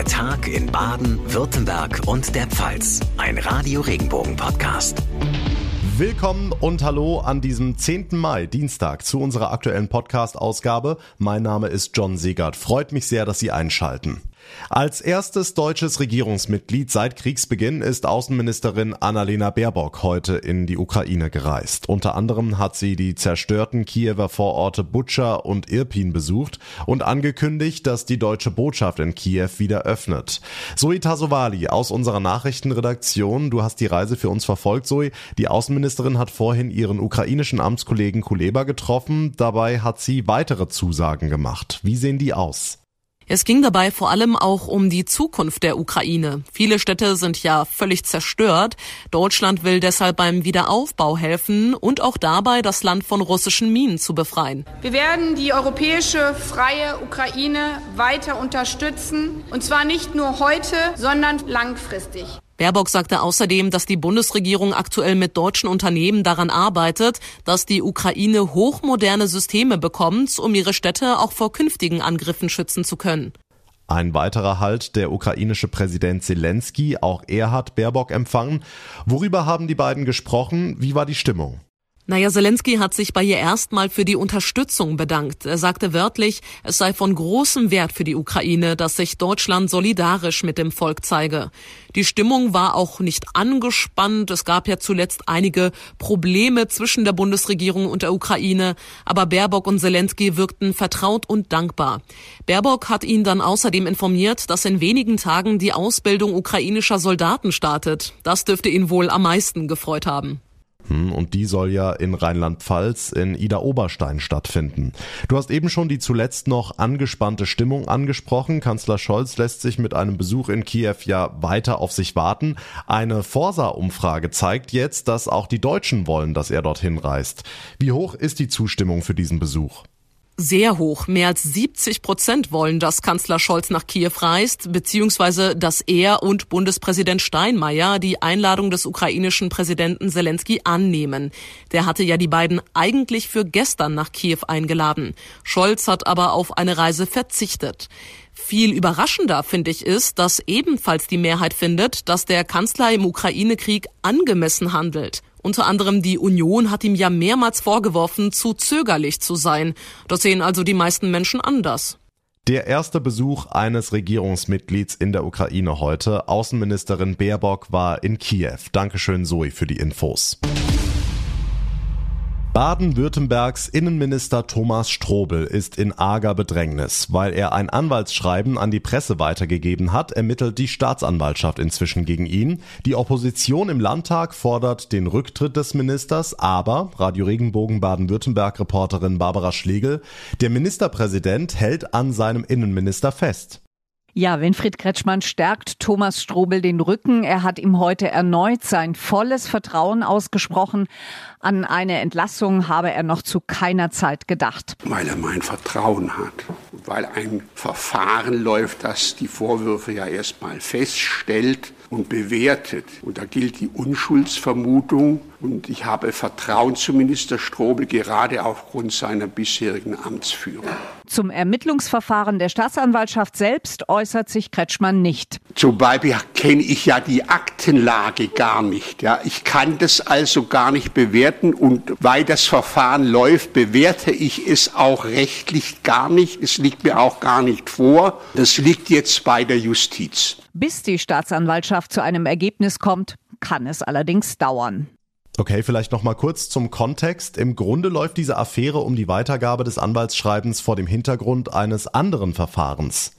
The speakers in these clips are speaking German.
Der Tag in Baden, Württemberg und der Pfalz. Ein Radio Regenbogen Podcast. Willkommen und hallo an diesem 10. Mai, Dienstag, zu unserer aktuellen Podcast-Ausgabe. Mein Name ist John Segert. Freut mich sehr, dass Sie einschalten. Als erstes deutsches Regierungsmitglied seit Kriegsbeginn ist Außenministerin Annalena Baerbock heute in die Ukraine gereist. Unter anderem hat sie die zerstörten Kiewer Vororte Butscha und Irpin besucht und angekündigt, dass die deutsche Botschaft in Kiew wieder öffnet. Zoe Tasovali aus unserer Nachrichtenredaktion, du hast die Reise für uns verfolgt, Zoe. Die Außenministerin hat vorhin ihren ukrainischen Amtskollegen Kuleba getroffen. Dabei hat sie weitere Zusagen gemacht. Wie sehen die aus? Es ging dabei vor allem auch um die Zukunft der Ukraine. Viele Städte sind ja völlig zerstört. Deutschland will deshalb beim Wiederaufbau helfen und auch dabei, das Land von russischen Minen zu befreien. Wir werden die europäische freie Ukraine weiter unterstützen, und zwar nicht nur heute, sondern langfristig. Baerbock sagte außerdem, dass die Bundesregierung aktuell mit deutschen Unternehmen daran arbeitet, dass die Ukraine hochmoderne Systeme bekommt, um ihre Städte auch vor künftigen Angriffen schützen zu können. Ein weiterer Halt, der ukrainische Präsident Zelensky, auch er hat Baerbock empfangen. Worüber haben die beiden gesprochen? Wie war die Stimmung? Naja, Zelensky hat sich bei ihr erstmal für die Unterstützung bedankt. Er sagte wörtlich, es sei von großem Wert für die Ukraine, dass sich Deutschland solidarisch mit dem Volk zeige. Die Stimmung war auch nicht angespannt. Es gab ja zuletzt einige Probleme zwischen der Bundesregierung und der Ukraine. Aber Baerbock und Zelensky wirkten vertraut und dankbar. Baerbock hat ihn dann außerdem informiert, dass in wenigen Tagen die Ausbildung ukrainischer Soldaten startet. Das dürfte ihn wohl am meisten gefreut haben. Hm, und die soll ja in Rheinland-Pfalz in Ida-Oberstein stattfinden. Du hast eben schon die zuletzt noch angespannte Stimmung angesprochen. Kanzler Scholz lässt sich mit einem Besuch in Kiew ja weiter auf sich warten. Eine Forsa-Umfrage zeigt jetzt, dass auch die Deutschen wollen, dass er dorthin reist. Wie hoch ist die Zustimmung für diesen Besuch? Sehr hoch. Mehr als 70 Prozent wollen, dass Kanzler Scholz nach Kiew reist, beziehungsweise dass er und Bundespräsident Steinmeier die Einladung des ukrainischen Präsidenten Zelensky annehmen. Der hatte ja die beiden eigentlich für gestern nach Kiew eingeladen. Scholz hat aber auf eine Reise verzichtet. Viel überraschender finde ich ist, dass ebenfalls die Mehrheit findet, dass der Kanzler im Ukraine-Krieg angemessen handelt. Unter anderem die Union hat ihm ja mehrmals vorgeworfen, zu zögerlich zu sein. Das sehen also die meisten Menschen anders. Der erste Besuch eines Regierungsmitglieds in der Ukraine heute. Außenministerin Baerbock war in Kiew. Dankeschön, Zoe, für die Infos. Baden-Württembergs Innenminister Thomas Strobel ist in arger Bedrängnis. Weil er ein Anwaltsschreiben an die Presse weitergegeben hat, ermittelt die Staatsanwaltschaft inzwischen gegen ihn. Die Opposition im Landtag fordert den Rücktritt des Ministers, aber Radio Regenbogen Baden-Württemberg-Reporterin Barbara Schlegel, der Ministerpräsident hält an seinem Innenminister fest. Ja, Winfried Kretschmann stärkt Thomas Strobel den Rücken. Er hat ihm heute erneut sein volles Vertrauen ausgesprochen. An eine Entlassung habe er noch zu keiner Zeit gedacht. Weil er mein Vertrauen hat. Weil ein Verfahren läuft, das die Vorwürfe ja erstmal feststellt und bewertet. Und da gilt die Unschuldsvermutung. Und ich habe Vertrauen zu Minister Strobel, gerade aufgrund seiner bisherigen Amtsführung. Zum Ermittlungsverfahren der Staatsanwaltschaft selbst äußert sich Kretschmann nicht. Zum Beispiel kenne ich ja die Aktenlage gar nicht. Ja, ich kann das also gar nicht bewerten und weil das Verfahren läuft, bewerte ich es auch rechtlich gar nicht. Es liegt mir auch gar nicht vor. Das liegt jetzt bei der Justiz. Bis die Staatsanwaltschaft zu einem Ergebnis kommt, kann es allerdings dauern. Okay, vielleicht noch mal kurz zum Kontext. Im Grunde läuft diese Affäre um die Weitergabe des Anwaltsschreibens vor dem Hintergrund eines anderen Verfahrens.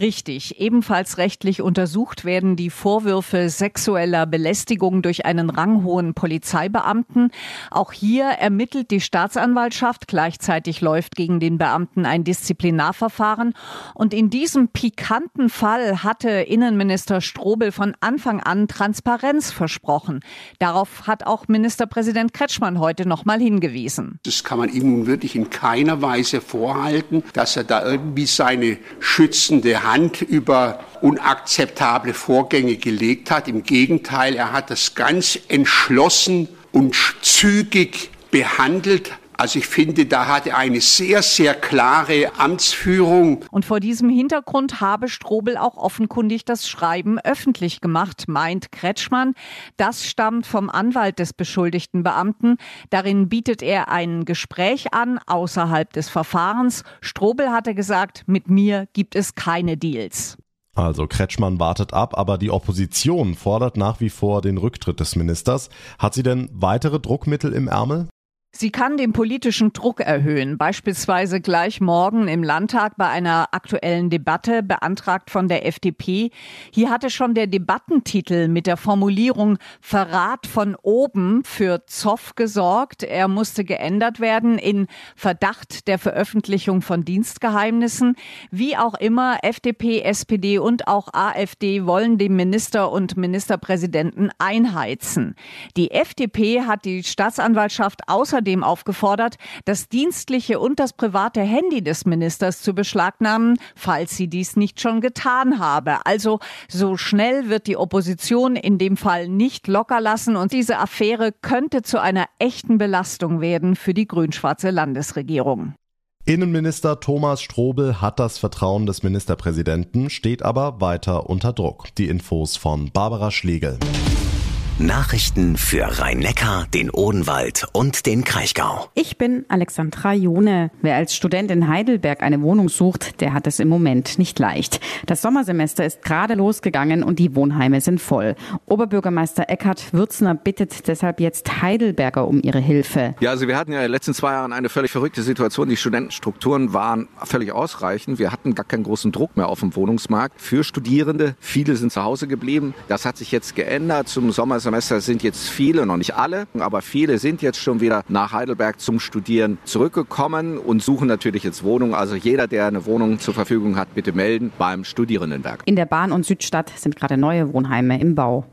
Richtig. Ebenfalls rechtlich untersucht werden die Vorwürfe sexueller Belästigung durch einen ranghohen Polizeibeamten. Auch hier ermittelt die Staatsanwaltschaft. Gleichzeitig läuft gegen den Beamten ein Disziplinarverfahren. Und in diesem pikanten Fall hatte Innenminister Strobel von Anfang an Transparenz versprochen. Darauf hat auch Ministerpräsident Kretschmann heute noch mal hingewiesen. Das kann man ihm nun wirklich in keiner Weise vorhalten, dass er da irgendwie seine schützende Hand über unakzeptable Vorgänge gelegt hat. Im Gegenteil, er hat das ganz entschlossen und zügig behandelt, Also ich finde, da hat er eine sehr, sehr klare Amtsführung. Und vor diesem Hintergrund habe Strobel auch offenkundig das Schreiben öffentlich gemacht, meint Kretschmann. Das stammt vom Anwalt des beschuldigten Beamten. Darin bietet er ein Gespräch an außerhalb des Verfahrens. Strobel hatte gesagt, mit mir gibt es keine Deals. Also Kretschmann wartet ab, aber die Opposition fordert nach wie vor den Rücktritt des Ministers. Hat sie denn weitere Druckmittel im Ärmel? Sie kann den politischen Druck erhöhen, beispielsweise gleich morgen im Landtag bei einer aktuellen Debatte, beantragt von der FDP. Hier hatte schon der Debattentitel mit der Formulierung Verrat von oben für Zoff gesorgt. Er musste geändert werden in Verdacht der Veröffentlichung von Dienstgeheimnissen. Wie auch immer, FDP, SPD und auch AfD wollen den Minister und Ministerpräsidenten einheizen. Die FDP hat die Staatsanwaltschaft außer außerdem aufgefordert, das dienstliche und das private Handy des Ministers zu beschlagnahmen, falls sie dies nicht schon getan habe. Also so schnell wird die Opposition in dem Fall nicht locker lassen und diese Affäre könnte zu einer echten Belastung werden für die grün-schwarze Landesregierung. Innenminister Thomas Strobel hat das Vertrauen des Ministerpräsidenten, steht aber weiter unter Druck. Die Infos von Barbara Schlegel. Nachrichten für Rhein-Neckar, den Odenwald und den Kraichgau. Ich bin Alexandra Jone. Wer als Student in Heidelberg eine Wohnung sucht, der hat es im Moment nicht leicht. Das Sommersemester ist gerade losgegangen und die Wohnheime sind voll. Oberbürgermeister Eckhard Würzner bittet deshalb jetzt Heidelberger um ihre Hilfe. Ja, also wir hatten ja in den letzten zwei Jahren eine völlig verrückte Situation. Die Studentenstrukturen waren völlig ausreichend. Wir hatten gar keinen großen Druck mehr auf dem Wohnungsmarkt für Studierende. Viele sind zu Hause geblieben. Das hat sich jetzt geändert. Zum Sommersemester Semester sind jetzt viele, noch nicht alle, aber viele sind jetzt schon wieder nach Heidelberg zum Studieren zurückgekommen und suchen natürlich jetzt Wohnungen. Also jeder, der eine Wohnung zur Verfügung hat, bitte melden beim Studierendenwerk. In der Bahn- und Südstadt sind gerade neue Wohnheime im Bau.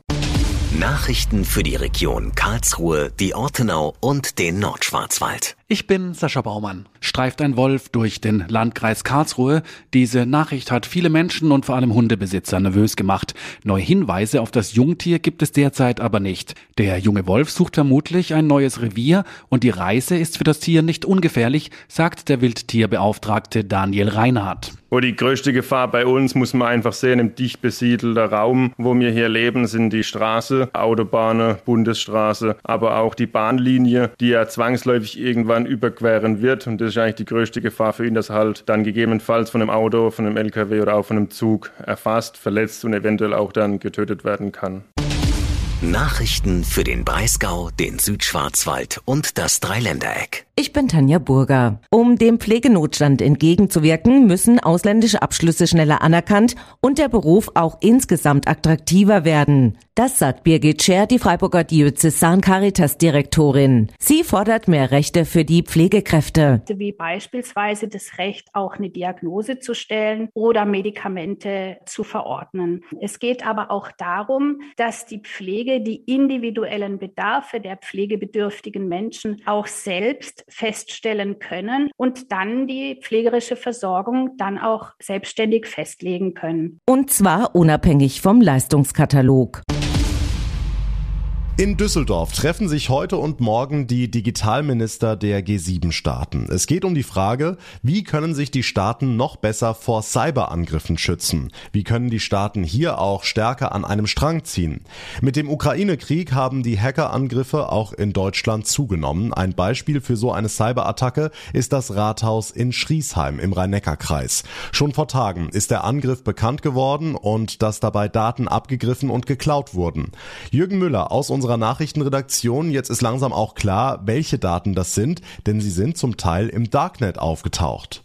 Nachrichten für die Region Karlsruhe, die Ortenau und den Nordschwarzwald. Ich bin Sascha Baumann. Streift ein Wolf durch den Landkreis Karlsruhe. Diese Nachricht hat viele Menschen und vor allem Hundebesitzer nervös gemacht. Neue Hinweise auf das Jungtier gibt es derzeit aber nicht. Der junge Wolf sucht vermutlich ein neues Revier und die Reise ist für das Tier nicht ungefährlich, sagt der Wildtierbeauftragte Daniel Reinhardt. Wo die größte Gefahr bei uns, muss man einfach sehen, im dicht besiedelten Raum, wo wir hier leben, sind die Straße, Autobahnen, Bundesstraße, aber auch die Bahnlinie, die ja zwangsläufig irgendwann irgendwann überqueren wird. Und das ist eigentlich die größte Gefahr für ihn, dass er halt dann gegebenenfalls von einem Auto, von einem LKW oder auch von einem Zug erfasst, verletzt und eventuell auch dann getötet werden kann. Nachrichten für den Breisgau, den Südschwarzwald und das Dreiländereck. Ich bin Tanja Burger. Um dem Pflegenotstand entgegenzuwirken, müssen ausländische Abschlüsse schneller anerkannt und der Beruf auch insgesamt attraktiver werden. Das sagt Birgit Scher, die Freiburger Diözesan Caritas Direktorin. Sie fordert mehr Rechte für die Pflegekräfte. Wie beispielsweise das Recht, auch eine Diagnose zu stellen oder Medikamente zu verordnen. Es geht aber auch darum, dass die Pflege die individuellen Bedarfe der pflegebedürftigen Menschen auch selbst feststellen können und dann die pflegerische Versorgung dann auch selbstständig festlegen können. Und zwar unabhängig vom Leistungskatalog. In Düsseldorf treffen sich heute und morgen die Digitalminister der G7-Staaten. Es geht um die Frage, wie können sich die Staaten noch besser vor Cyberangriffen schützen? Wie können die Staaten hier auch stärker an einem Strang ziehen? Mit dem Ukraine-Krieg haben die Hackerangriffe auch in Deutschland zugenommen. Ein Beispiel für so eine Cyberattacke ist das Rathaus in Schriesheim im Rhein-Neckar-Kreis. Schon vor Tagen ist der Angriff bekannt geworden und dass dabei Daten abgegriffen und geklaut wurden. Jürgen Müller aus unserer unserer Nachrichtenredaktion. Jetzt ist langsam auch klar, welche Daten das sind, denn sie sind zum Teil im Darknet aufgetaucht.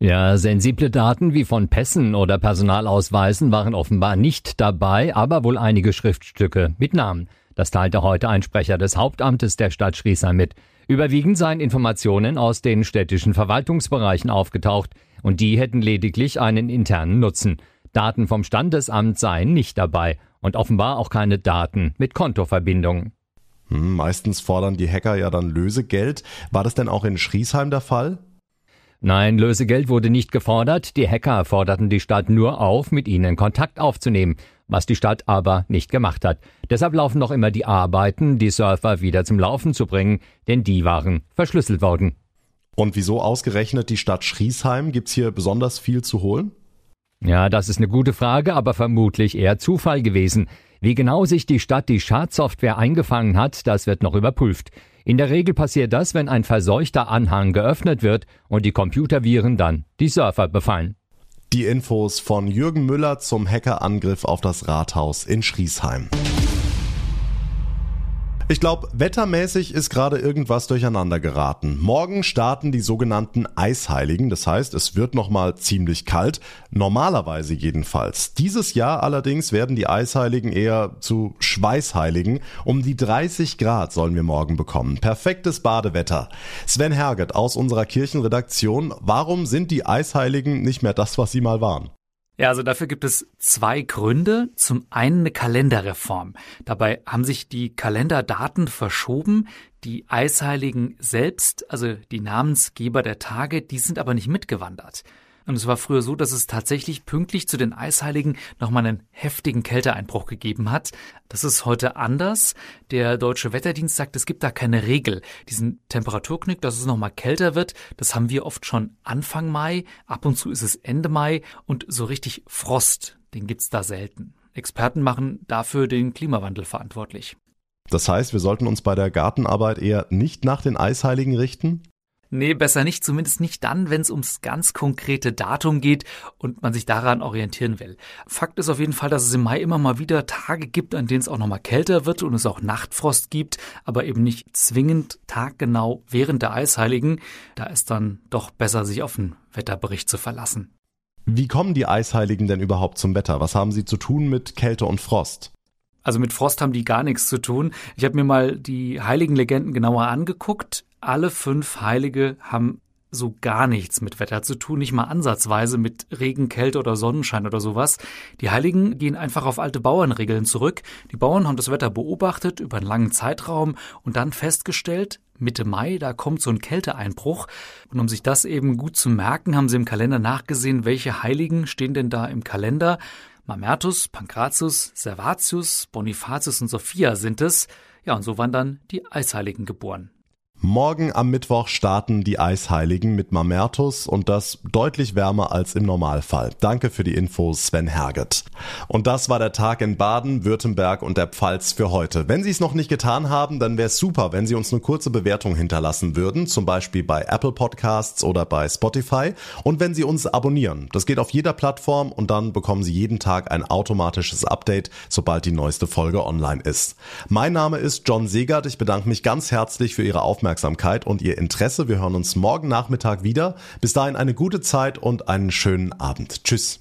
Ja, sensible Daten wie von Pässen oder Personalausweisen waren offenbar nicht dabei, aber wohl einige Schriftstücke mit Namen. Das teilte heute ein Sprecher des Hauptamtes der Stadt Schriesheim mit. Überwiegend seien Informationen aus den städtischen Verwaltungsbereichen aufgetaucht und die hätten lediglich einen internen Nutzen. Daten vom Standesamt seien nicht dabei und offenbar auch keine Daten mit Kontoverbindungen. Hm, meistens fordern die Hacker ja dann Lösegeld. War das denn auch in Schriesheim der Fall? Nein, Lösegeld wurde nicht gefordert. Die Hacker forderten die Stadt nur auf, mit ihnen Kontakt aufzunehmen. was die Stadt aber nicht gemacht hat. Deshalb laufen noch immer die Arbeiten, die Surfer wieder zum Laufen zu bringen, denn die waren verschlüsselt worden. Und wieso ausgerechnet die Stadt Schriesheim? Gibt's hier besonders viel zu holen? Ja, das ist eine gute Frage, aber vermutlich eher Zufall gewesen. Wie genau sich die Stadt die Schadsoftware eingefangen hat, das wird noch überprüft. In der Regel passiert das, wenn ein verseuchter Anhang geöffnet wird und die Computerviren dann die Surfer befallen. Die Infos von Jürgen Müller zum Hackerangriff auf das Rathaus in Schriesheim. Ich glaube, wettermäßig ist gerade irgendwas durcheinander geraten. Morgen starten die sogenannten Eisheiligen, das heißt, es wird nochmal ziemlich kalt, normalerweise jedenfalls. Dieses Jahr allerdings werden die Eisheiligen eher zu Schweißheiligen. Um die 30 Grad sollen wir morgen bekommen. Perfektes Badewetter. Sven Herget aus unserer Kirchenredaktion, warum sind die Eisheiligen nicht mehr das, was sie mal waren? Ja, also dafür gibt es zwei Gründe. Zum einen eine Kalenderreform. Dabei haben sich die Kalenderdaten verschoben. Die Eisheiligen selbst, also die Namensgeber der Tage, die sind aber nicht mitgewandert. Und es war früher so, dass es tatsächlich pünktlich zu den Eisheiligen nochmal einen heftigen Kälteeinbruch gegeben hat. Das ist heute anders. Der Deutsche Wetterdienst sagt, es gibt da keine Regel. Diesen Temperaturknick, dass es nochmal kälter wird, das haben wir oft schon Anfang Mai. Ab und zu ist es Ende Mai. Und so richtig Frost, den gibt's da selten. Experten machen dafür den Klimawandel verantwortlich. Das heißt, wir sollten uns bei der Gartenarbeit eher nicht nach den Eisheiligen richten? Nee, besser nicht, zumindest nicht dann, wenn es ums ganz konkrete Datum geht und man sich daran orientieren will. Fakt ist auf jeden Fall, dass es im Mai immer mal wieder Tage gibt, an denen es auch nochmal kälter wird und es auch Nachtfrost gibt, aber eben nicht zwingend taggenau während der Eisheiligen. Da ist dann doch besser, sich auf den Wetterbericht zu verlassen. Wie kommen die Eisheiligen denn überhaupt zum Wetter? Was haben sie zu tun mit Kälte und Frost? Also mit Frost haben die gar nichts zu tun. Ich habe mir mal die heiligen Legenden genauer angeguckt. Alle fünf Heilige haben so gar nichts mit Wetter zu tun, nicht mal ansatzweise mit Regen, Kälte oder Sonnenschein oder sowas. Die Heiligen gehen einfach auf alte Bauernregeln zurück. Die Bauern haben das Wetter beobachtet über einen langen Zeitraum und dann festgestellt, Mitte Mai, da kommt so ein Kälteeinbruch. Und um sich das eben gut zu merken, haben sie im Kalender nachgesehen, welche Heiligen stehen denn da im Kalender. Mamertus, Pankratius, Servatius, Bonifatius und Sophia sind es. Ja, und so waren dann die Eisheiligen geboren. Morgen am Mittwoch starten die Eisheiligen mit Mamertus und das deutlich wärmer als im Normalfall. Danke für die Infos, Sven Herget. Und das war der Tag in Baden, Württemberg und der Pfalz für heute. Wenn Sie es noch nicht getan haben, dann wäre es super, wenn Sie uns eine kurze Bewertung hinterlassen würden, zum Beispiel bei Apple Podcasts oder bei Spotify. Und wenn Sie uns abonnieren, das geht auf jeder Plattform und dann bekommen Sie jeden Tag ein automatisches Update, sobald die neueste Folge online ist. Mein Name ist John Segert. Ich bedanke mich ganz herzlich für Ihre Aufmerksamkeit Aufmerksamkeit und Ihr Interesse. Wir hören uns morgen Nachmittag wieder. Bis dahin eine gute Zeit und einen schönen Abend. Tschüss.